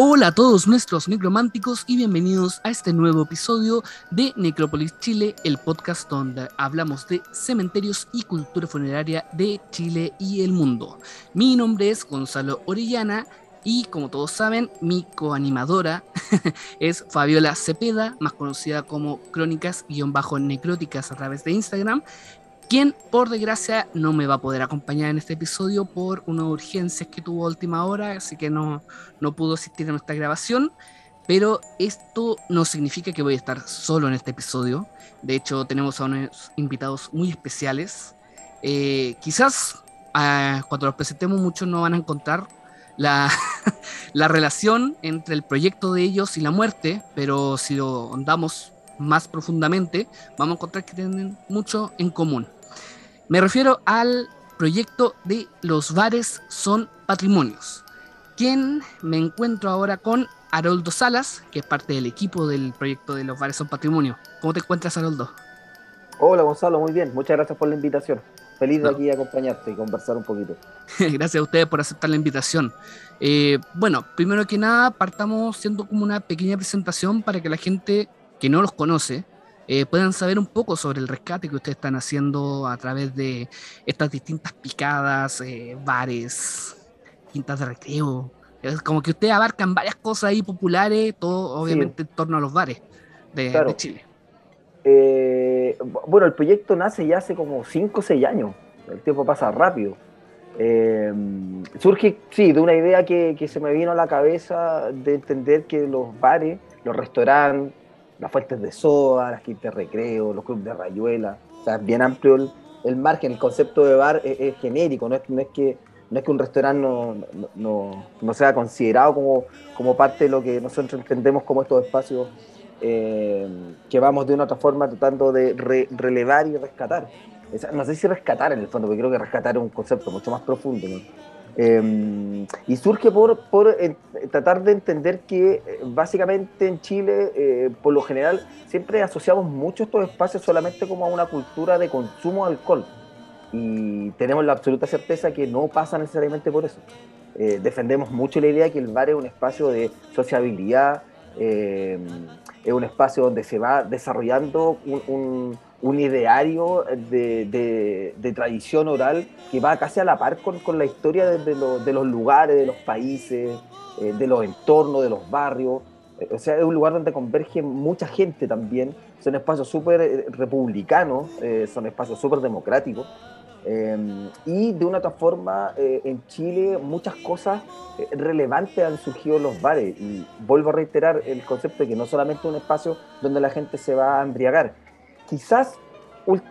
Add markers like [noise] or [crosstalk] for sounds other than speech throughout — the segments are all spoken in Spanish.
Hola a todos nuestros necrománticos y bienvenidos a este nuevo episodio de Necrópolis Chile, el podcast donde hablamos de cementerios y cultura funeraria de Chile y el mundo. Mi nombre es Gonzalo Orellana y como todos saben, mi coanimadora [laughs] es Fabiola Cepeda, más conocida como Crónicas-Necróticas a través de Instagram quien por desgracia no me va a poder acompañar en este episodio por unas urgencias que tuvo a última hora, así que no, no pudo asistir a nuestra grabación. Pero esto no significa que voy a estar solo en este episodio. De hecho, tenemos a unos invitados muy especiales. Eh, quizás ah, cuando los presentemos muchos no van a encontrar la, [laughs] la relación entre el proyecto de ellos y la muerte, pero si lo andamos más profundamente, vamos a encontrar que tienen mucho en común. Me refiero al proyecto de Los bares son patrimonios, quien me encuentro ahora con Haroldo Salas, que es parte del equipo del proyecto de Los bares son patrimonio. ¿Cómo te encuentras, Haroldo? Hola, Gonzalo, muy bien. Muchas gracias por la invitación. Feliz de aquí acompañarte y conversar un poquito. [laughs] gracias a ustedes por aceptar la invitación. Eh, bueno, primero que nada, partamos siendo como una pequeña presentación para que la gente que no los conoce eh, puedan saber un poco sobre el rescate que ustedes están haciendo a través de estas distintas picadas, eh, bares, quintas de recreo. Es como que ustedes abarcan varias cosas ahí populares, todo obviamente en torno a los bares de, Chile. Eh, bueno, el proyecto nace ya hace como 5 o 6 años. El tiempo pasa rápido. surge, sí, de una idea que, que, se me vino a la cabeza de entender que los bares, los restaurantes, las fuentes de soda, las quintas de recreo, los clubes de rayuela. O sea, es bien amplio el, margen, el concepto de bar es, genérico, no es, no es, que no es que un restaurante no, no, no, sea considerado como, como parte de lo que nosotros entendemos como estos espacios eh, que vamos de una otra forma tratando de relevar y rescatar. No sé si rescatar en el fondo, porque creo que rescatar es un concepto mucho más profundo. Em, y surge por, por eh, tratar de entender que eh, básicamente en Chile, eh, por lo general, siempre asociamos mucho estos espacios solamente como a una cultura de consumo de alcohol. Y tenemos la absoluta certeza que no pasa necesariamente por eso. defendemos mucho la idea de que el bar es un espacio de sociabilidad, em, es un espacio donde se va desarrollando un un ideario de, de, tradición oral que va casi a la par con, con la historia de, de, los lugares, de los países, eh, de los entornos, de los barrios. Eh, o sea, es un lugar donde converge mucha gente también. Son espacios súper eh, republicanos, son espacios súper democráticos. y de una otra forma, en Chile muchas cosas relevantes han surgido en los bares. Y vuelvo a reiterar el concepto de que no solamente un espacio donde la gente se va a embriagar, quizás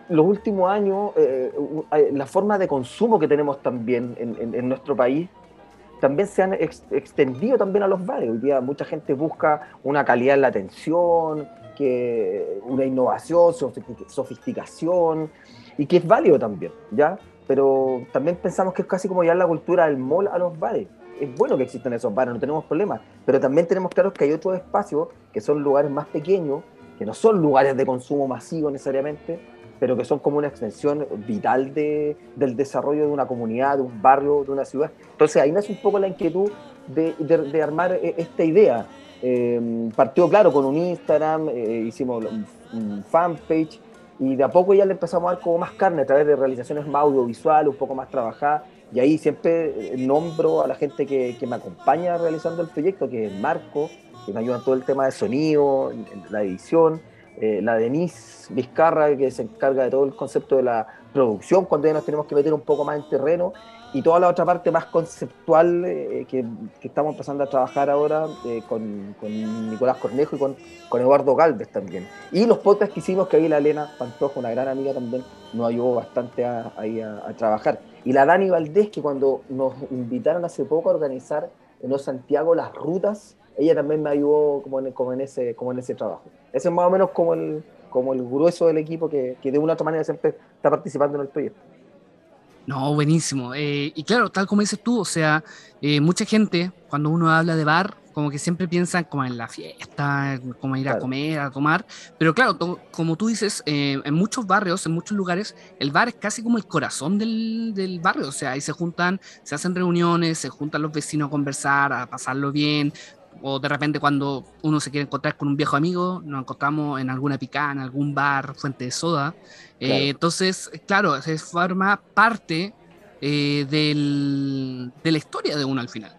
los últimos años, eh, la forma de consumo que tenemos también en, nuestro país, también se han extendido también a los bares. Hoy día mucha gente busca una calidad en la atención, que, una innovación, sofisticación, y que es válido también, ¿ya? Pero también pensamos que es casi como ya la cultura del mall a los bares. Es bueno que existen esos bares, no tenemos problemas, pero también tenemos claro que hay otros espacios que son lugares más pequeños, que no son lugares de consumo masivo necesariamente, pero que son como una extensión vital de, del desarrollo de una comunidad, de un barrio, de una ciudad. Entonces ahí nace un poco la inquietud de, de, armar eh, esta idea. Eh, partió, claro, con un Instagram, eh, hicimos un fanpage y de a poco ya le empezamos a dar como más carne a través de realizaciones más audiovisuales, un poco más trabajadas. Y ahí siempre nombro a la gente que, que me acompaña realizando el proyecto, que es Marco, que me ayudan todo el tema de sonido, la edición, eh, la Denise Vizcarra, que se encarga de todo el concepto de la producción, cuando ya nos tenemos que meter un poco más en terreno, y toda la otra parte más conceptual eh, que, estamos empezando a trabajar ahora eh, con, Nicolás Cornejo y con, Eduardo Galvez también. Y los podcasts que hicimos, que ahí la Elena Pantojo, una gran amiga también, nos ayudó bastante a, a, trabajar. Y la Dani Valdés, que cuando nos invitaron hace poco a organizar en Santiago las rutas ella también me ayudó como en, ese, como en ese trabajo. Ese es más o menos como el, como el grueso del equipo que de una u otra manera siempre está participando en el proyecto. No, buenísimo. Eh, y claro, tal como dices tú, o sea, eh, mucha gente cuando uno habla de bar, como que siempre piensan como en la fiesta, como ir a comer, a tomar, pero claro, como tú dices, eh, en muchos barrios, en muchos lugares, el bar es casi como el corazón del, del, barrio, o sea, ahí se juntan, se hacen reuniones, se juntan los vecinos a conversar, a pasarlo bien, o de repente cuando uno se quiere encontrar con un viejo amigo, nos encontramos en alguna picana, en algún bar, fuente de soda. Eh, entonces, claro, se forma parte eh, del, de la historia de uno al final.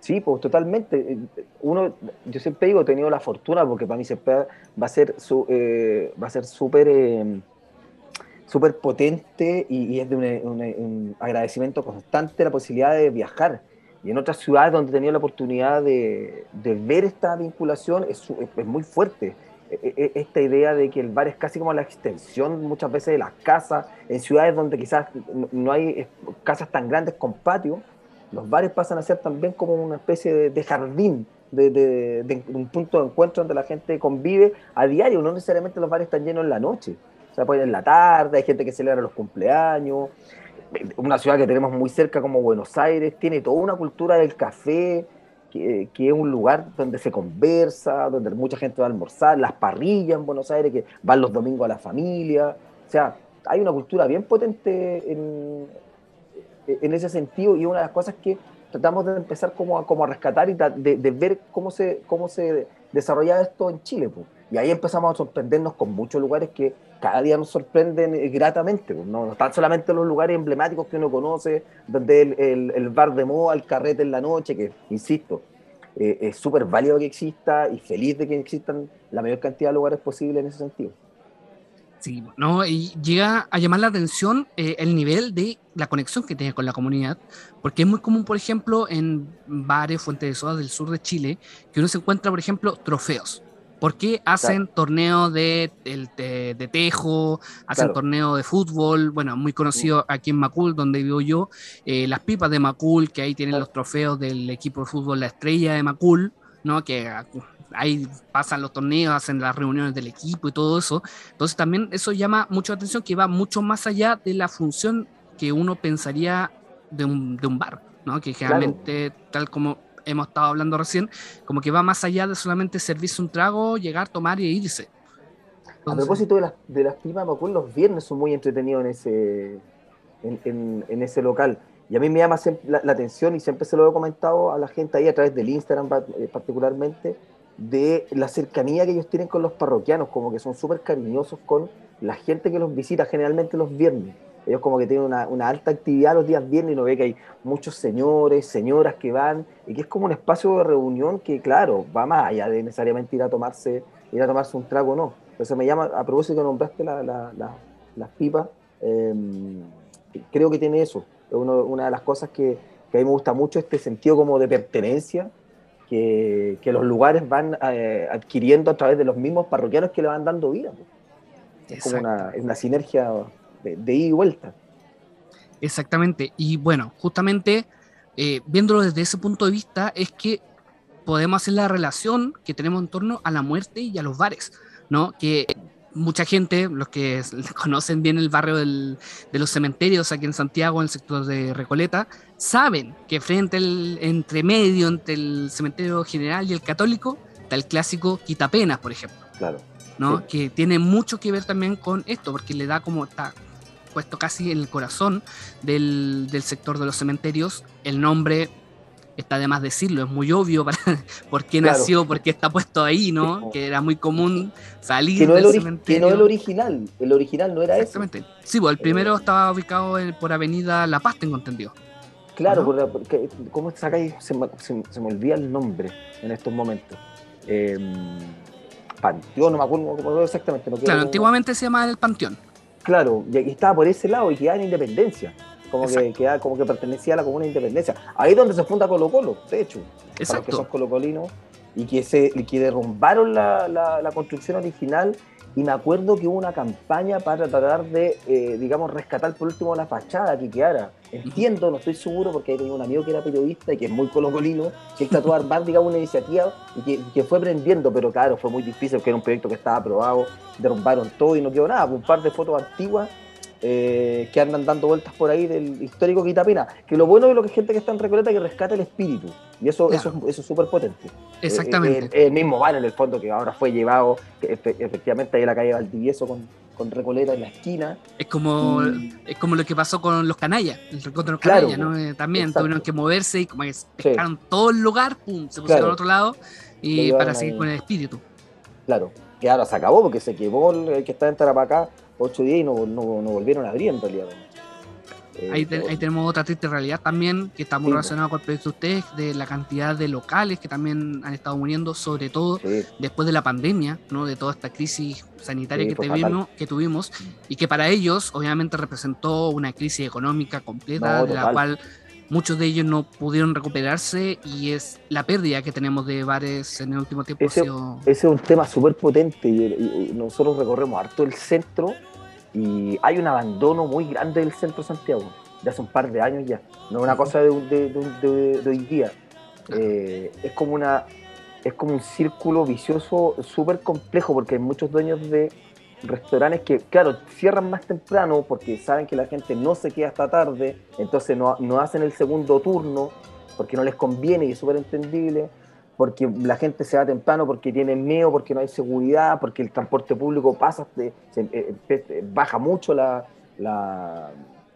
Sí, pues totalmente. Uno, yo siempre digo, he tenido la fortuna porque para mí siempre va a ser su, eh, va a ser súper súper potente y, es de un, agradecimiento constante la posibilidad de viajar. Y en otras ciudades donde he tenido la oportunidad de, ver esta vinculación es, es, muy fuerte. E, e, e, esta idea de que el bar es casi como la extensión muchas veces de las casas, en ciudades donde quizás no hay casas tan grandes con patio, los bares pasan a ser también como una especie de, jardín, de, un punto de encuentro donde la gente convive a diario, no necesariamente los bares están llenos en la noche sea, puede en la tarde, hay gente que celebra los cumpleaños. Una ciudad que tenemos muy cerca como Buenos Aires tiene toda una cultura del café, que, es un lugar donde se conversa, donde mucha gente va a almorzar, las parrillas en Buenos Aires, que van los domingos a la familia. O sea, hay una cultura bien potente en, en ese sentido y una de las cosas que tratamos de empezar como a, como a rescatar y de, ver cómo se, cómo se desarrolla esto en Chile. Pues. Y ahí empezamos a sorprendernos con muchos lugares que cada día nos sorprenden eh, gratamente. Pues, no, están solamente los lugares emblemáticos que uno conoce, donde el, el, bar de moda, el carrete en la noche, que, insisto, eh, es súper válido que exista y feliz de que existan la mayor cantidad de lugares posibles en ese sentido. Sí, ¿no? y llega a llamar la atención eh, el nivel de la conexión que tiene con la comunidad, porque es muy común, por ejemplo, en bares, fuentes de soda del sur de Chile, que uno se encuentra, por ejemplo, trofeos. ¿Por qué hacen torneos de, de, tejo, hacen torneos de fútbol? Bueno, muy conocido aquí en Macul, donde vivo yo, eh, las pipas de Macul, que ahí tienen los trofeos del equipo de fútbol La Estrella de Macul, ¿no? Que ahí pasan los torneos, hacen las reuniones del equipo y todo eso. Entonces también eso llama mucho la atención, que va mucho más allá de la función que uno pensaría de un, de un bar, ¿no? Que generalmente, tal como hemos estado hablando recién, como que va más allá de solamente servirse un trago, llegar, tomar y irse. a propósito de las, de las pipas, me acuerdo, los viernes son muy entretenidos en ese, en, en, ese local. Y a mí me llama la, la, atención, y siempre se lo he comentado a la gente ahí a través del Instagram eh, particularmente, de la cercanía que ellos tienen con los parroquianos, como que son súper cariñosos con la gente que los visita generalmente los viernes. Ellos como que tienen una, una, alta actividad los días viernes y uno ve que hay muchos señores, señoras que van y que es como un espacio de reunión que, claro, va más allá de necesariamente ir a tomarse, ir a tomarse un trago, no. Entonces me llama, a propósito que nombraste la, la, las pipas, em, creo que tiene eso. Es una de las cosas que, que, a mí me gusta mucho, este sentido como de pertenencia que, que los lugares van eh, adquiriendo a través de los mismos parroquianos que le van dando vida. Es como una, una sinergia de, ida y vuelta. Exactamente. Y bueno, justamente eh, viéndolo desde ese punto de vista, es que podemos hacer la relación que tenemos en torno a la muerte y a los bares, ¿no? Que mucha gente, los que [laughs] conocen bien el barrio de los cementerios aquí en Santiago, en el sector de Recoleta, saben que frente al entre medio entre el cementerio general y el católico está el clásico Quitapenas, por ejemplo. Claro. ¿no? Que tiene mucho que ver también con esto, porque le da como, está puesto casi en el corazón del, del sector de los cementerios. El nombre está de más decirlo, es muy obvio para, [laughs] por qué nació, por qué está puesto ahí, ¿no? Que era muy común salir del cementerio. Que no el original, el original no era Exactamente. Sí, pues el primero estaba ubicado por Avenida La Paz, tengo entendido. Claro, porque, ¿cómo acá? Se, se, se, me olvida el nombre en estos momentos. Eh, Panteón, no me acuerdo, exactamente. claro, antiguamente se llamaba el Panteón. Claro, y estaba por ese lado y quedaba en Independencia. Como que, quedaba, como que pertenecía a la comuna de Independencia. Ahí es donde se funda Colo Colo, de hecho. Exacto. que son colocolinos y que, se, que derrumbaron la, la, construcción original y me acuerdo que hubo una campaña para tratar de, eh, digamos, rescatar por último la fachada que quedara. Entiendo, no estoy seguro, porque tenía un amigo que era periodista y que es muy colocolino, que él trató de armar, digamos, una iniciativa y que, fue prendiendo, pero claro, fue muy difícil porque era un proyecto que estaba aprobado, derrumbaron todo y no quedó nada. Un par de fotos antiguas eh, que andan dando vueltas por ahí del histórico Quitapena. Que lo bueno de lo que gente que está en Recoleta que rescata el espíritu. Y eso, eso, eso es súper potente. Exactamente. Eh, eh, el mismo bar en el fondo que ahora fue llevado, efectivamente ahí en la calle Valdivieso con, con Recoleta en la esquina. Es como, es como lo que pasó con los canallas, el recuento de los canallas, ¿no? Eh, también tuvieron que moverse y como que pescaron todo el lugar, pum, se pusieron al otro lado y para seguir con el espíritu. Claro, que ahora se acabó porque se quemó el que está en Tarapacá ocho días y no, no, no volvieron a abrir en realidad. Eh, ahí, tenemos otra triste realidad también, que está muy relacionada con el proyecto de ustedes, de la cantidad de locales que también han estado muriendo, sobre todo después de la pandemia, ¿no? de toda esta crisis sanitaria que, tuvimos, que tuvimos, y que para ellos obviamente representó una crisis económica completa, de la cual muchos de ellos no pudieron recuperarse y es la pérdida que tenemos de bares en el último tiempo. Ese, es un tema súper potente y, nosotros recorremos harto el centro y hay un abandono muy grande del centro de Santiago, ya hace un par de años ya, no es una cosa de, hoy día. Eh, es como una es como un círculo vicioso súper complejo porque hay muchos dueños de restaurantes que, claro, cierran más temprano porque saben que la gente no se queda hasta tarde, entonces no, no hacen el segundo turno porque no les conviene y es súper entendible porque la gente se va temprano, porque tiene miedo, porque no hay seguridad, porque el transporte público pasa, eh, eh, baja mucho la,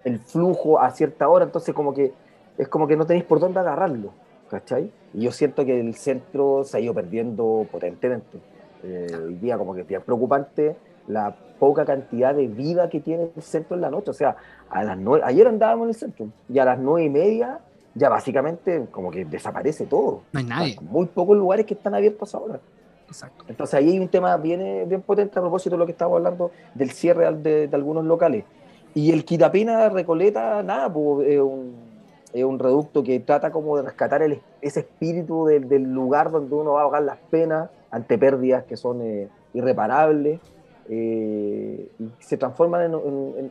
el flujo a cierta hora, entonces como que es como que no tenéis por dónde agarrarlo, ¿cachai? Y yo siento que el centro se ha ido perdiendo potentemente. Eh, hoy día como que es preocupante la poca cantidad de vida que tiene el centro en la noche. O sea, a las nueve, ayer andábamos en el centro y a las nueve y media ya básicamente como que desaparece todo. No hay nadie. muy pocos lugares que están abiertos ahora. Exacto. Entonces ahí hay un tema bien, bien potente a propósito de lo que estamos hablando del cierre de, algunos locales. Y el Quitapena Recoleta, nada, pues, es, un, es, un, reducto que trata como de rescatar el, ese espíritu del, del, lugar donde uno va a ahogar las penas ante pérdidas que son eh, irreparables. Eh, y se transforman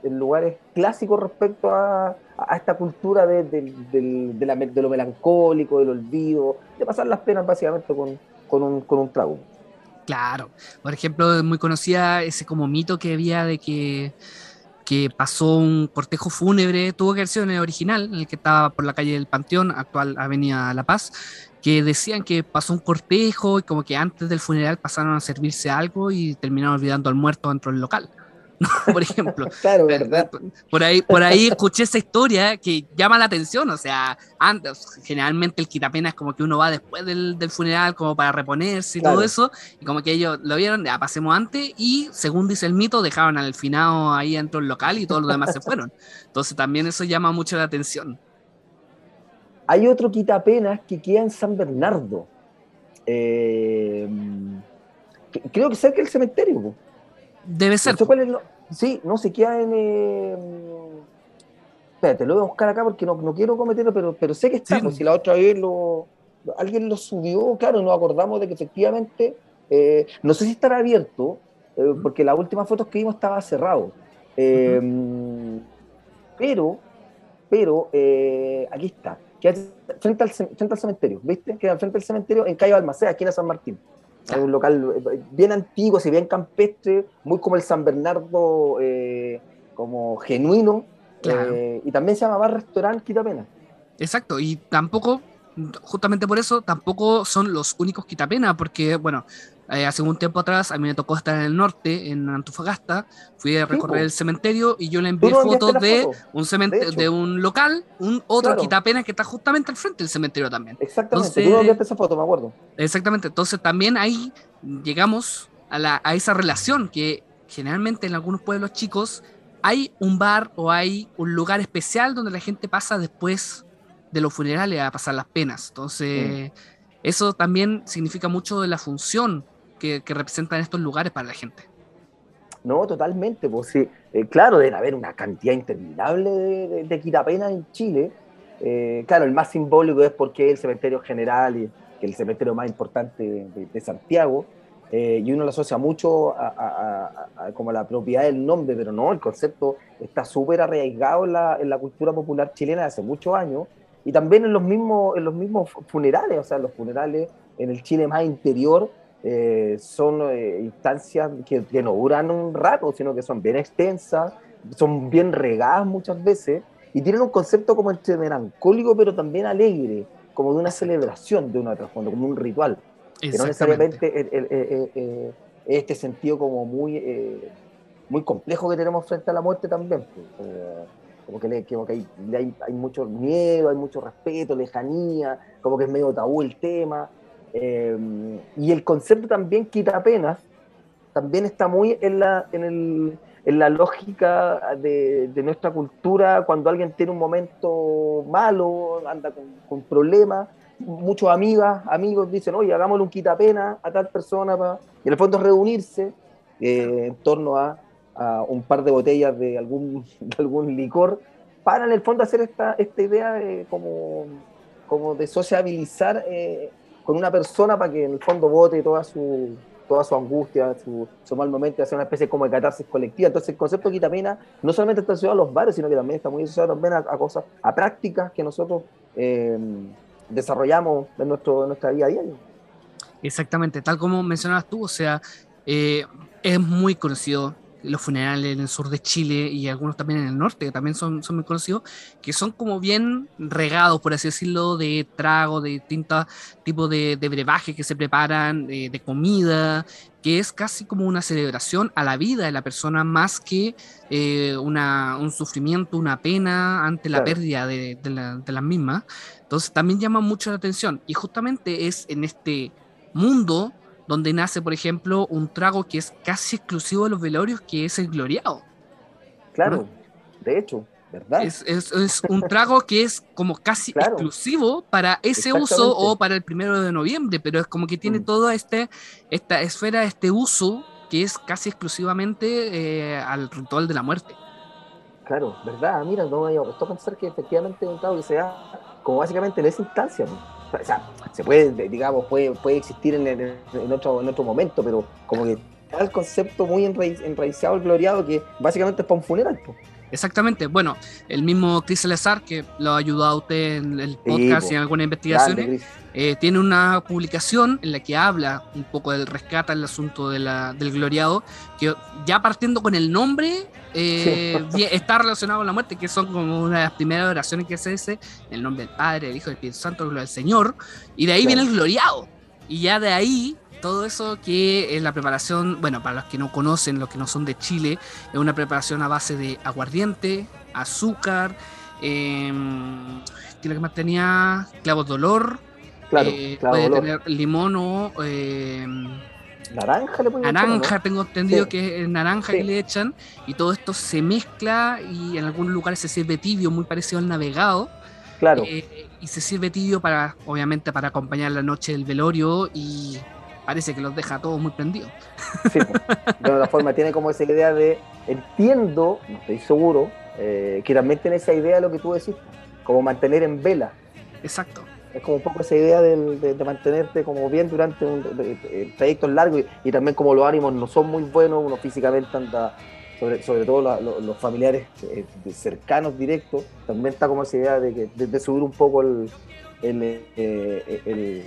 en, lugares clásicos respecto a, esta cultura de, lo melancólico, del olvido, de pasar las penas básicamente con, un, con un trago. Claro, por ejemplo, muy conocida ese como mito que había de que, que pasó un cortejo fúnebre, tuvo que haber en el original, en el que estaba por la calle del Panteón, actual Avenida La Paz, que decían que pasó un cortejo y como que antes del funeral pasaron a servirse algo y terminaron olvidando al muerto dentro del local. [laughs] por ejemplo. [laughs] claro, ¿verdad? Por ahí, por ahí escuché esa historia que llama la atención, o sea, antes, generalmente el quitapena es como que uno va después del, del funeral como para reponerse y todo eso, y como que ellos lo vieron, ya pasemos antes, y según dice el mito, dejaron al finado ahí dentro del local y todos los demás se [laughs] fueron. Entonces también eso llama mucho la atención. Hay otro quitapenas que queda en San Bernardo. Eh, creo que cerca del cementerio. Debe ser. sí, no se queda en. Eh, espérate, lo voy a buscar acá porque no, quiero cometerlo, pero, pero sé que está. si la otra vez lo, alguien lo subió, claro, nos acordamos de que efectivamente. Eh, no sé si estará abierto, porque las últimas fotos que vimos estaba cerrado. Pero, pero, aquí está queda frente al, frente al cementerio, ¿viste? Queda frente al cementerio en Calle Balmaceda, aquí en San Martín. Es un local eh, bien antiguo, si bien campestre, muy como el San Bernardo, eh, como genuino. Eh, y también se llama Bar Restaurant Quitapena. Exacto, y tampoco, justamente por eso, tampoco son los únicos Quitapena, porque, bueno, eh, hace un tiempo atrás a mí me tocó estar en el norte, en Antofagasta, fui a recorrer el cementerio y yo le envié fotos de un cementerio, de, un local, un otro quitapena que está justamente al frente del cementerio también. Exactamente, tú enviaste esa foto, me acuerdo. Exactamente, entonces también ahí llegamos a, la, a esa relación que generalmente en algunos pueblos chicos hay un bar o hay un lugar especial donde la gente pasa después de los funerales a pasar las penas. Entonces, eso también significa mucho de la función que, representan estos lugares para la gente. No, totalmente. Pues sí, eh, claro, debe haber una cantidad interminable de, de, quitapena en Chile. Eh, claro, el más simbólico es porque es el cementerio general y que el cementerio más importante de, Santiago. Eh, y uno lo asocia mucho a, como la propiedad del nombre, pero no, el concepto está súper arraigado en la, en la, cultura popular chilena de hace muchos años y también en los mismos, en los mismos funerales, o sea, los funerales en el Chile más interior eh, son eh, instancias que, no duran un rato, sino que son bien extensas, son bien regadas muchas veces y tienen un concepto como entre melancólico pero también alegre, como de una celebración de una trasfondo, como un ritual. Que no necesariamente este sentido como muy, muy complejo que tenemos frente a la muerte también. Pues, como que, le, como que hay, hay, hay, mucho miedo, hay mucho respeto, lejanía, como que es medio tabú el tema. Eh, y el concepto también quita penas, también está muy en la, en el, en la lógica de, de, nuestra cultura, cuando alguien tiene un momento malo, anda con, con problemas, muchos amigas, amigos dicen, oye, hagámosle un quitapena a tal persona, y en el fondo es reunirse eh, en torno a, a, un par de botellas de algún, [laughs] de algún licor, para en el fondo hacer esta, esta idea de, como, como de sociabilizar eh, con una persona para que en el fondo vote toda su, toda su angustia, su, mal momento, hacer una especie como de catarsis colectiva. Entonces el concepto de quitamena no solamente está asociado a los bares, sino que también está muy asociado también a, cosas, a prácticas que nosotros eh, desarrollamos en, nuestro, en nuestra vida diaria. Exactamente, tal como mencionabas tú, o sea, eh, es muy conocido los funerales en el sur de Chile y algunos también en el norte, que también son, son muy conocidos, que son como bien regados, por así decirlo, de trago, de distintos tipos de, de brebajes que se preparan, de, de, comida, que es casi como una celebración a la vida de la persona más que eh, una, un sufrimiento, una pena ante la claro. pérdida de, de, la, de las mismas. Entonces también llama mucho la atención y justamente es en este mundo donde nace, por ejemplo, un trago que es casi exclusivo de los velorios, que es el gloriado. Claro, ¿no? de hecho, ¿verdad? Es, es, es, un trago que es como casi claro. exclusivo para ese uso o para el primero de noviembre, pero es como que tiene mm. toda este, esta esfera, este uso que es casi exclusivamente eh, al ritual de la muerte. Claro, ¿verdad? Mira, no me puesto a pensar que efectivamente un trago que se da como básicamente en esa instancia. ¿no? O sea, se puede, digamos, puede, puede existir en, en, otro, en otro momento, pero como que está el concepto muy enraiz, enraizado, el gloriado, que básicamente es para un funeral. Pues. Exactamente, bueno, el mismo Chris Salazar, que lo ha ayudado a usted en el podcast sí, y en algunas investigaciones, eh, tiene una publicación en la que habla un poco del rescate, el asunto de la, del gloriado, que ya partiendo con el nombre, eh, [laughs] sí. está relacionado con la muerte, que son como una de las primeras oraciones que se hace, el nombre del Padre, del Hijo, del Espíritu Santo, del Señor, y de ahí claro. viene el gloriado. Y ya de ahí todo eso que es la preparación, bueno, para los que no conocen, los que no son de Chile, es una preparación a base de aguardiente, azúcar, eh, ¿qué es lo que más tenía? Clavos de olor, claro, eh, clavo puede tener limón o... Eh, naranja le naranja ¿no? tengo entendido sí. que es naranja sí. que le echan y todo esto se mezcla y en algunos lugares se sirve tibio muy parecido al navegado claro eh, y se sirve tibio para obviamente para acompañar la noche del velorio y parece que los deja a todos muy prendidos. Sí, de otra forma tiene como esa idea de, entiendo, no estoy seguro, eh, que también tiene esa idea de lo que tú decís, como mantener en vela. Exacto. Es como un poco esa idea de, de, de mantenerte como bien durante un de, trayectos largos y, y, también como los ánimos no son muy buenos, uno físicamente anda, sobre, sobre todo la, lo, los familiares eh, cercanos, directos, también está como esa idea de, que, de, subir un poco el, el, eh, el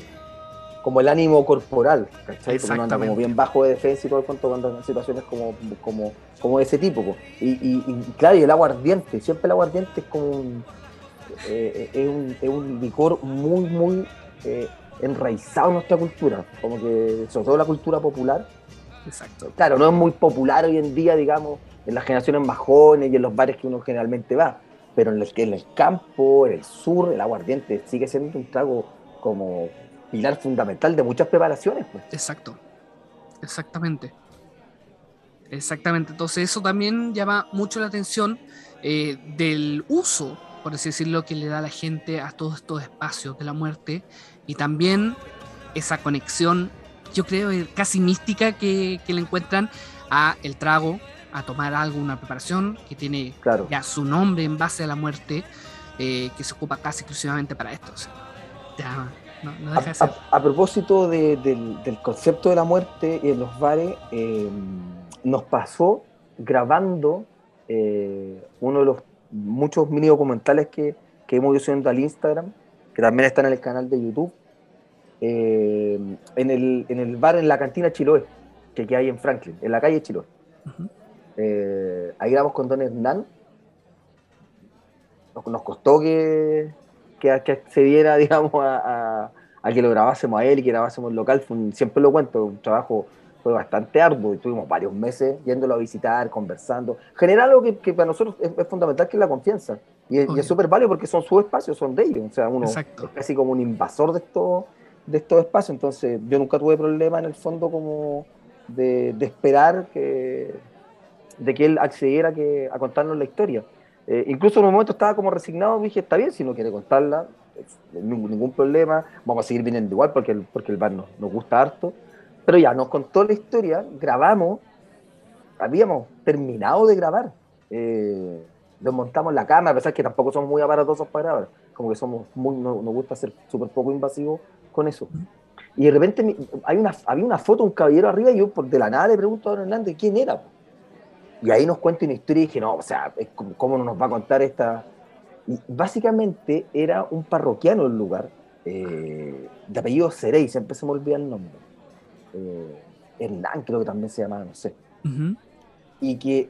como el ánimo corporal, ¿cachai? Porque uno anda como bien bajo de defensa y todo el cuento cuando en situaciones como, como, como de ese tipo. Y, y, y, claro, y el aguardiente, siempre el aguardiente es como un, eh, es, un, es un licor muy, muy eh, enraizado en nuestra cultura, como que sobre todo la cultura popular. Exacto. Claro, no es muy popular hoy en día, digamos, en las generaciones más jóvenes y en los bares que uno generalmente va, pero en el, en el campo, en el sur, el aguardiente sigue siendo un trago como pilar fundamental de muchas preparaciones. Pues. Exacto, exactamente. Exactamente, entonces eso también llama mucho la atención eh, del uso, por así decirlo, que le da la gente a todos estos espacios de la muerte y también esa conexión, yo creo, casi mística que, que le encuentran a el trago, a tomar algo, una preparación que tiene claro. ya su nombre en base a la muerte, eh, que se ocupa casi exclusivamente para esto. O sea, ya no, no a, a, a, propósito de, del, del, concepto de la muerte en los bares, eh, nos pasó grabando eh, uno de los muchos mini documentales que, que hemos ido subiendo al Instagram, que también están en el canal de YouTube, eh, en, el, en el bar, en la cantina Chiloé, que, que hay en Franklin, en la calle Chiloé. Uh -huh. ahí grabamos con Don Hernán. Nos, nos costó que, que, que accediera, [laughs] digamos, a, a, a, que lo grabásemos a él y que grabásemos local. Un, siempre lo cuento, un trabajo fue bastante arduo. Estuvimos varios meses yéndolo a visitar, conversando. Generar algo que, para nosotros es, fundamental, que es la confianza. Y es súper válido porque son sus espacios, son de ellos. O sea, uno es casi como un invasor de estos, de estos espacios. Entonces, yo nunca tuve problema en el fondo como de, esperar que, de que él accediera que, a contarnos la historia. Eh, incluso en un momento estaba como resignado, dije, está bien, si no quiere contarla, ningún, problema, vamos a seguir viniendo igual porque el, porque el bar nos, nos gusta harto. Pero ya, nos contó la historia, grabamos, habíamos terminado de grabar. Eh, desmontamos la cámara, a pesar que tampoco somos muy aparatosos para grabar, como que somos muy, nos, gusta ser súper poco invasivos con eso. Y de repente hay una, había una foto un caballero arriba y yo de la nada le pregunto a Don Hernández quién era. Y ahí nos cuenta una historia y dije, no, o sea, ¿cómo no nos va a contar esta? Y básicamente era un parroquiano el lugar, eh, de apellido Cerey, siempre se me olvida el nombre. Eh, Hernán creo que también se llamaba, no sé. Y que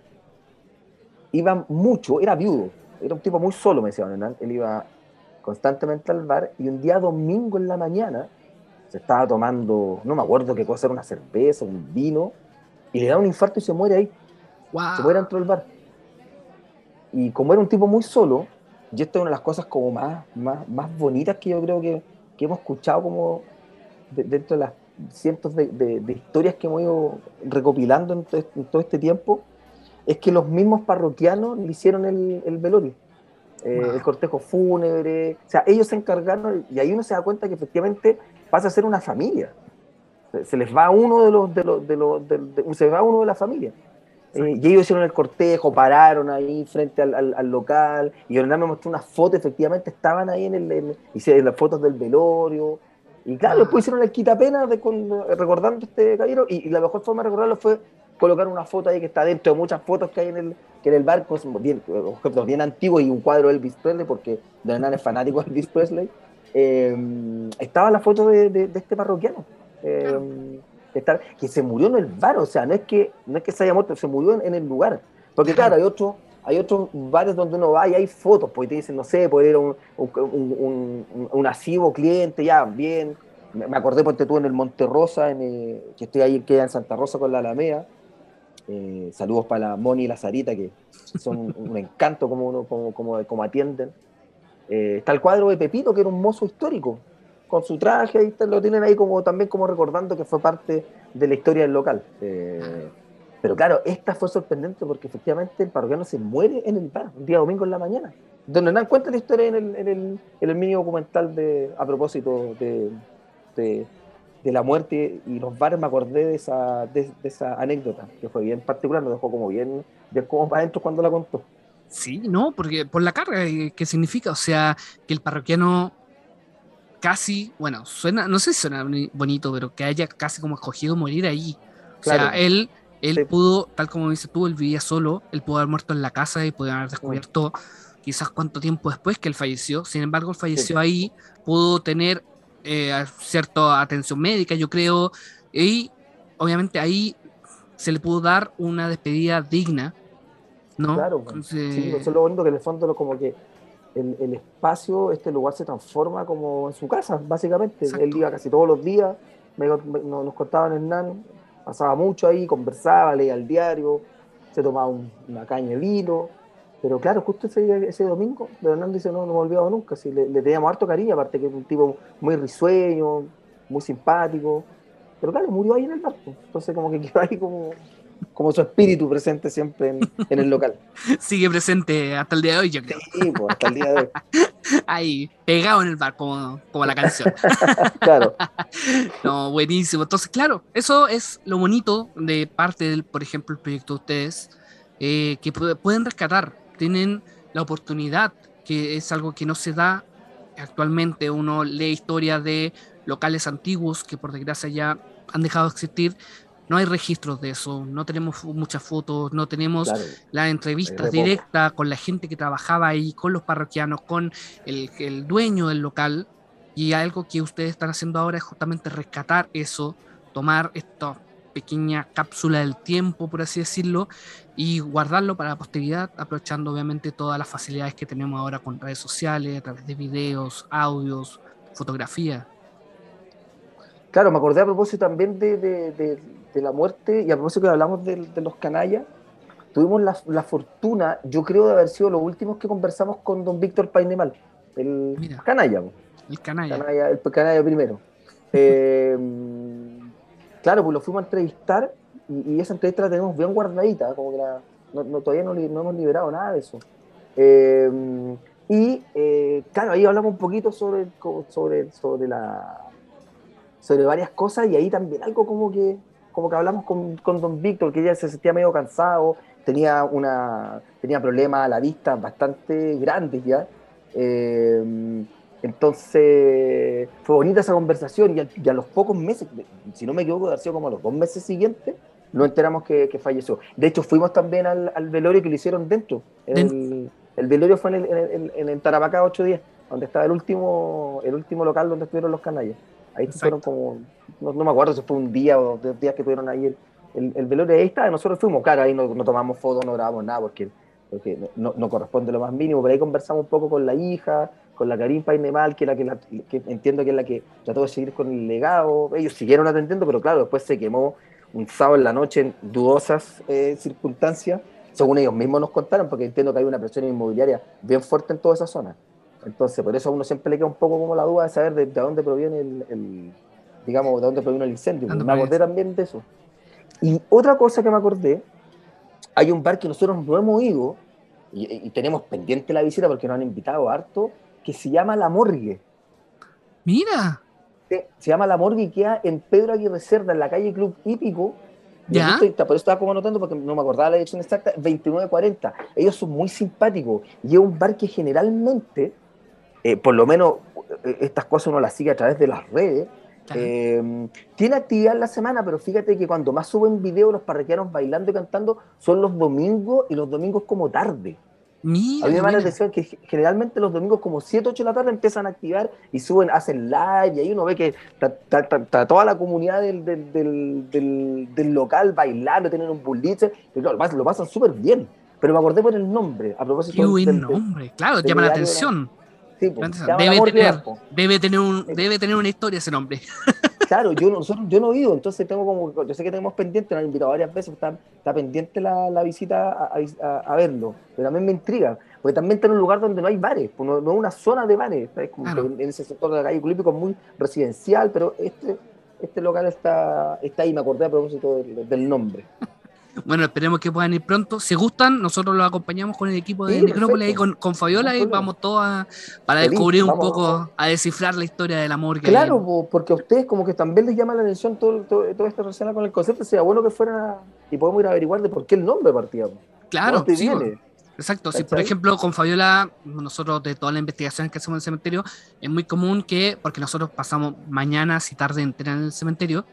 iba mucho, era viudo, era un tipo muy solo, me decía Hernán, él iba constantemente al bar y un día domingo en la mañana se estaba tomando, no me acuerdo qué cosa, era una cerveza, un vino, y le da un infarto y se muere ahí. Se muere dentro del bar. Y como era un tipo muy solo, y esto es una de las cosas como más, más, más bonitas que yo creo que, que hemos escuchado como dentro de las cientos de, historias que hemos ido recopilando en todo, este tiempo, es que los mismos parroquianos le hicieron el, velorio, eh, el cortejo fúnebre, o sea, ellos se encargaron y ahí uno se da cuenta que efectivamente pasa a ser una familia. Se les va uno de los, de los, de los se va uno de la familia. Eh, y ellos hicieron el cortejo, pararon ahí frente al, local, y Hernán me mostró una foto, efectivamente estaban ahí en el, hicieron las fotos del velorio, y claro, después hicieron el quitapena de, recordando este caballero y, la mejor forma de recordarlo fue colocar una foto ahí que está dentro de muchas fotos que hay en el, que en el barco, bien, objetos bien antiguos y un cuadro de Elvis Presley, porque de es fanático de Elvis Presley. Eh, estaba la foto de, este parroquiano. Eh, que se murió en el bar, o sea, no es que, no es que se haya muerto, se murió en, el lugar. Porque claro, hay otros hay otros bares donde uno va y hay fotos, porque te dicen, no sé, puede ir un, un, un, cliente, ya, bien. Me acordé, porque tú en el Monte Rosa, en, eh, que estoy ahí que en Santa Rosa con la Alameda. Eh, saludos para la Moni y la Sarita, que son un encanto como, uno, como, como, como atienden. Eh, está el cuadro de Pepito, que era un mozo histórico, con su traje, ahí lo tienen ahí como también como recordando que fue parte de la historia del local. Pero claro, esta fue sorprendente porque efectivamente el parroquiano se muere en el bar, un día domingo en la mañana. Donde dan cuenta la historia en el, en el, mini documental de, a propósito de, de, la muerte y los bares, me acordé de esa, de, esa anécdota, que fue bien particular, nos dejó como bien, bien como para adentro cuando la contó. Sí, no, porque por la carga eh, que significa, o sea, que el parroquiano casi, bueno, suena, no sé si suena bonito, pero que haya casi como escogido morir ahí. O sea, él él pudo, tal como dice tú, él vivía solo, él pudo haber muerto en la casa y pudo haber descubierto quizás cuánto tiempo después que él falleció. Sin embargo, él falleció ahí, pudo tener eh, cierta atención médica, yo creo, y obviamente ahí se le pudo dar una despedida digna, ¿no? Claro, sí, eso es lo bonito que en el fondo como que el, espacio, este lugar se transforma como en su casa, básicamente. Él iba casi todos los días, nos contaban Hernán, pasaba mucho ahí, conversaba, leía el diario, se tomaba una caña de vino. Pero claro, justo ese, ese domingo, Hernando dice, no, no me he olvidado nunca, si le, teníamos harto cariño, aparte que es un tipo muy risueño, muy simpático. Pero claro, murió ahí en el barco. Entonces como que [laughs] quedó ahí como, como su espíritu presente siempre en, el local. [laughs] Sigue presente hasta el día de hoy, yo creo. Sí, pues, hasta el día de hoy. [laughs] Ahí, pegado en el bar, como, como la canción. [laughs] claro. no, buenísimo. Entonces, claro, eso es lo bonito de parte del, por ejemplo, el proyecto de ustedes, eh, que pueden rescatar, tienen la oportunidad, que es algo que no se da actualmente. Uno lee historias de locales antiguos que por desgracia ya han dejado de existir, no hay registros de eso, no tenemos muchas fotos, no tenemos la entrevista directa con la gente que trabajaba ahí, con los parroquianos, con el, dueño del local. Y algo que ustedes están haciendo ahora es justamente rescatar eso, tomar esta pequeña cápsula del tiempo, por así decirlo, y guardarlo para la posteridad, aprovechando obviamente todas las facilidades que tenemos ahora con redes sociales, a través de videos, audios, fotografía. Claro, me acordé a propósito también de, de la muerte, y a propósito que hablamos de, de los canallas, tuvimos la, la, fortuna, yo creo, de haber sido los últimos que conversamos con don Víctor Painemal, el Mira. canalla. El canalla. canalla el canalla primero. [laughs] Eh, claro, pues lo fuimos a entrevistar y, y, esa entrevista la tenemos bien guardadita, como que la, no, no, todavía no, no, hemos liberado nada de eso. Eh, y eh, claro, ahí hablamos un poquito sobre, sobre, sobre, la, sobre varias cosas y ahí también algo como que, como que hablamos con, con don Víctor, que ella se sentía medio cansado, tenía, una, tenía problemas a la vista bastante grandes ya. Eh, entonces fue bonita esa conversación y a, y a, los pocos meses, si no me equivoco, de sido como a los dos meses siguientes, nos enteramos que, que falleció. De hecho, fuimos también al, al, velorio que le hicieron dentro. El, el velorio fue en, el, en, el, en Tarapacá 8 días, donde estaba el último, el último local donde estuvieron los canallas. Ahí Exacto. fueron como, no, no, me acuerdo si fue un día o dos días que tuvieron ahí el, el, el velorio. Ahí está, nosotros fuimos, claro, ahí no, no tomamos fotos, no grabamos nada, porque, porque no, no, corresponde lo más mínimo, pero ahí conversamos un poco con la hija, con la Karim Painemal, que, la, que, la, que entiendo que es la que trató de seguir con el legado. Ellos siguieron atendiendo, pero claro, después se quemó un sábado en la noche en dudosas eh, circunstancias, según ellos mismos nos contaron, porque entiendo que hay una presión inmobiliaria bien fuerte en toda esa zona. Entonces, por eso a uno siempre le queda un poco como la duda de saber de, de dónde proviene el, el, digamos, de dónde proviene el incendio. Me acordé también de eso. Y otra cosa que me acordé, hay un bar que nosotros no hemos ido y, y tenemos pendiente la visita porque nos han invitado harto, que se llama La Morgue. Mira. Se, se llama La Morgue y queda en Pedro Aguirre Cerda, en la calle Club Hípico. ¿Ya? Por eso estaba como anotando porque no me acordaba la dirección exacta, 2940. Ellos son muy simpáticos y es un bar que generalmente, eh, por lo menos estas cosas uno las sigue a través de las redes, eh, tiene actividad en la semana, pero fíjate que cuando más suben videos los parroquianos bailando y cantando son los domingos y los domingos como tarde. Mira, a mí me da la atención que generalmente los domingos como 7, 8 de la tarde empiezan a activar y suben, hacen live y ahí uno ve que está, toda la comunidad del, del, del, local bailando, tienen un bulliche, y lo, lo pasan súper bien. Pero me acordé por el nombre, a propósito Qué buen nombre, claro, llama la atención. Sí, pues, debe, tener, debe, tener un, debe tener una historia ese nombre. [laughs] Claro, yo no, yo no ido, entonces tengo como, yo sé que tenemos pendiente, nos han invitado varias veces, está, está pendiente la, la visita a, a, a, verlo, pero también me intriga, porque también está en un lugar donde no hay bares, pues no, no es una zona de bares, es como claro. en ese sector de la calle Culípico es muy residencial, pero este, este local está, está ahí, me acordé a propósito del, del nombre. [laughs] Bueno, esperemos que puedan ir pronto. Si gustan, nosotros los acompañamos con el equipo de sí, Necrópolis y con, con Fabiola y vamos todos a, para Feliz, descubrir un vamos, poco, a descifrar la historia del amor. Que claro, hay. porque a ustedes como que también les llama la atención todo, todo, todo esto relacionado con el concepto. Sería bueno que fueran y podemos ir a averiguar de por qué el nombre partía. Claro, sí, viene? Exacto, si por ejemplo con Fabiola, nosotros de todas las investigaciones que hacemos en el cementerio, es muy común que, porque nosotros pasamos mañanas y tarde entera en el cementerio,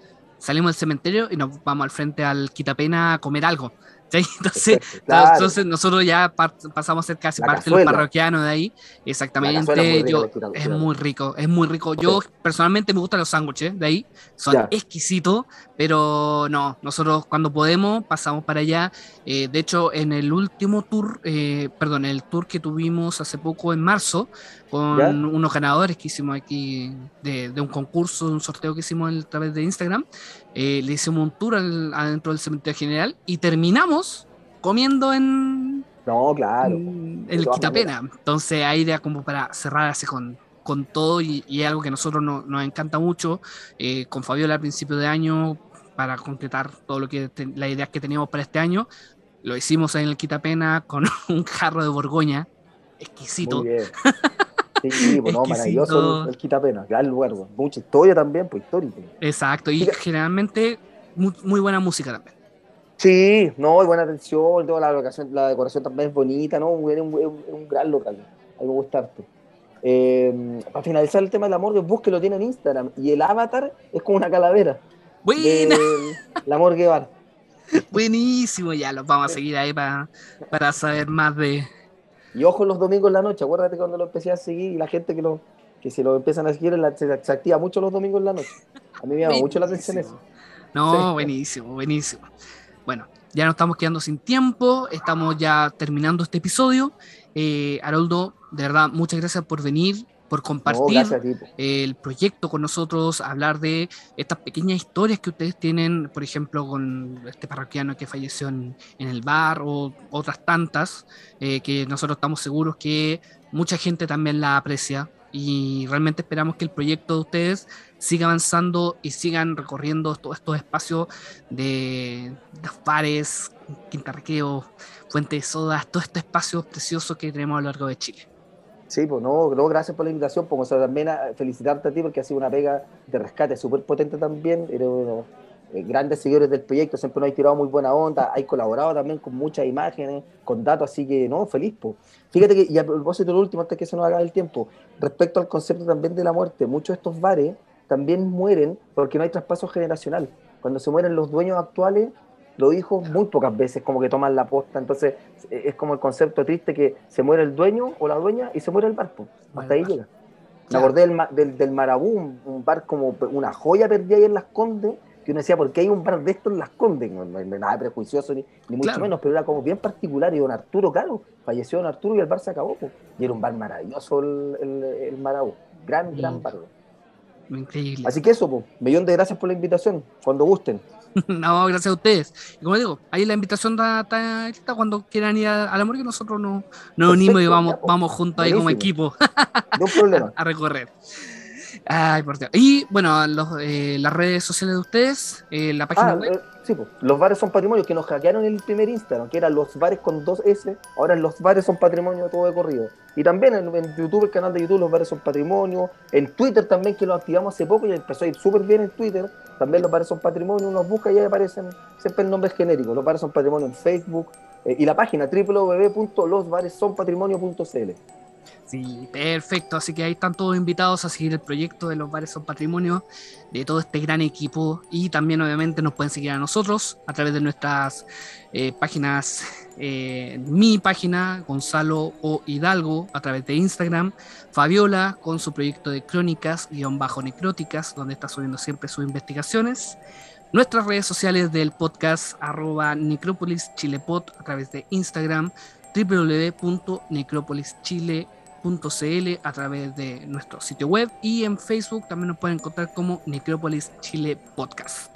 salimos del cementerio y nos vamos al frente al Quitapena a comer algo. [laughs] ¿sí? Entonces, claro. entonces, nosotros ya pasamos a ser casi la parte cazuela. de los parroquianos de ahí. Exactamente. Yo, es muy rico, es muy rico. Yo personalmente me gustan los sándwiches de ahí, son ya. exquisitos, pero no, nosotros cuando podemos pasamos para allá. Eh, de hecho, en el último tour, eh, perdón, el tour que tuvimos hace poco en marzo, con ¿Ya? unos ganadores que hicimos aquí de, de, un concurso, un sorteo que hicimos a través de Instagram. Eh, le hicimos un tour al, adentro del cementerio general y terminamos comiendo en. No, claro. En el Quitapena. Entonces, ahí era como para cerrar así con, con todo y, y algo que a nosotros no, nos encanta mucho. Eh, con Fabiola al principio de año, para concretar todo lo que las ideas que teníamos para este año, lo hicimos en el Quitapena con [laughs] un jarro de Borgoña exquisito. Muy bien. [laughs] Sí, maravilloso el, el Quitapena, gran lugar, mucha historia también, pues histórico. Exacto, y generalmente muy, muy, buena música también. Sí, no, y buena atención, toda la, decoración también es bonita, ¿no? Es un, un, un, gran local, a mí me gusta harto. Eh, para finalizar el tema del amor, busque lo tiene en Instagram, y el avatar es como una calavera. Buena. La Morgue Bar. [laughs] Buenísimo, ya los vamos a seguir ahí para, para saber más de, y ojo los domingos en la noche, acuérdate cuando lo empecé a seguir y la gente que, lo, que se lo empiezan a seguir la, se, se, activa mucho los domingos en la noche. A mí me llama mucho la atención eso. No, sí. buenísimo, buenísimo. Bueno, ya nos estamos quedando sin tiempo, estamos ya terminando este episodio. Eh, Haroldo, de verdad, muchas gracias por venir. Por compartir el proyecto con nosotros, hablar de estas pequeñas historias que ustedes tienen, por ejemplo, con este parroquiano que falleció en, el bar o otras tantas, eh, que nosotros estamos seguros que mucha gente también la aprecia y realmente esperamos que el proyecto de ustedes siga avanzando y sigan recorriendo todos estos espacios de, los bares, Quinta Recreo, Fuente de Sodas, todos estos espacios preciosos que tenemos a lo largo de Chile. Sí, pues no, gracias por la invitación, pues también felicitarte a ti porque ha sido una pega de rescate súper potente también, eres uno eh, grandes seguidores del proyecto, siempre nos hay tirado muy buena onda, hay colaborado también con muchas imágenes, con datos, así que no, feliz. pues. Fíjate que, y a propósito lo último, antes que se nos haga el tiempo, respecto al concepto también de la muerte, muchos de estos bares también mueren porque no hay traspaso generacional. Cuando se mueren los dueños actuales, los hijos muy pocas veces como que toman la posta, entonces es como el concepto triste que se muere el dueño o la dueña y se muere el bar, hasta ahí llega. Me acordé del, del, Marabú, un, bar como una joya perdida ahí en Las Condes, que uno decía, ¿por qué hay un bar de esto en Las Condes? No, hay nada prejuicioso ni, mucho menos, pero era como bien particular. Y don Arturo, claro, falleció don Arturo y el bar se acabó. Y era un bar maravilloso el, el, el Marabú. Gran, gran bar. Increíble. Así que eso, pues, millón de gracias por la invitación. Cuando gusten. [laughs] no, gracias a ustedes. Y como digo, ahí la invitación está, está cuando quieran ir a, la que nosotros nos, nos unimos y vamos, vamos juntos ahí como equipo. no problema. [laughs] a recorrer. Ay, por Dios. Y bueno, eh, las redes sociales de ustedes, eh, la página ah, web. Eh, sí, pues, los bares son patrimonio, que nos hackearon el primer Instagram, que eran los bares con dos S, ahora los bares son patrimonio todo de corrido. Y también en, YouTube, el canal de YouTube, los bares son patrimonio. En Twitter también, que lo activamos hace poco y empezó a ir súper bien en Twitter. También los bares son patrimonio, uno busca y ahí aparecen siempre el nombre genérico. Los bares son patrimonio en Facebook y la página www.losbaresonpatrimonio.cl. Sí, perfecto. Así que ahí están todos invitados a seguir el proyecto de los bares son patrimonio de todo este gran equipo. Y también, obviamente, nos pueden seguir a nosotros a través de nuestras eh, páginas. Eh, mi página, Gonzalo o Hidalgo, a través de Instagram. Fabiola con su proyecto de crónicas-necróticas, donde está subiendo siempre sus investigaciones nuestras redes sociales del podcast arroba necrópolis chilepod a través de Instagram www.necropolischile.com .cl a través de nuestro sitio web y en Facebook también nos pueden encontrar como Necrópolis Chile Podcast.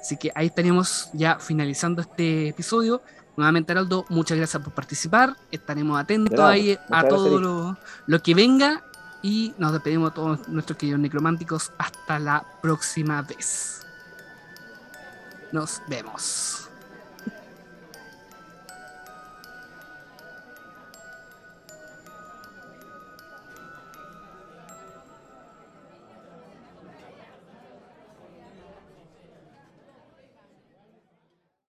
Así que ahí estaríamos ya finalizando este episodio. Nuevamente, Araldo, muchas gracias por participar. Estaremos atentos ahí a todo lo, que venga y nos despedimos a todos nuestros queridos necrománticos. Hasta la próxima vez. Nos vemos.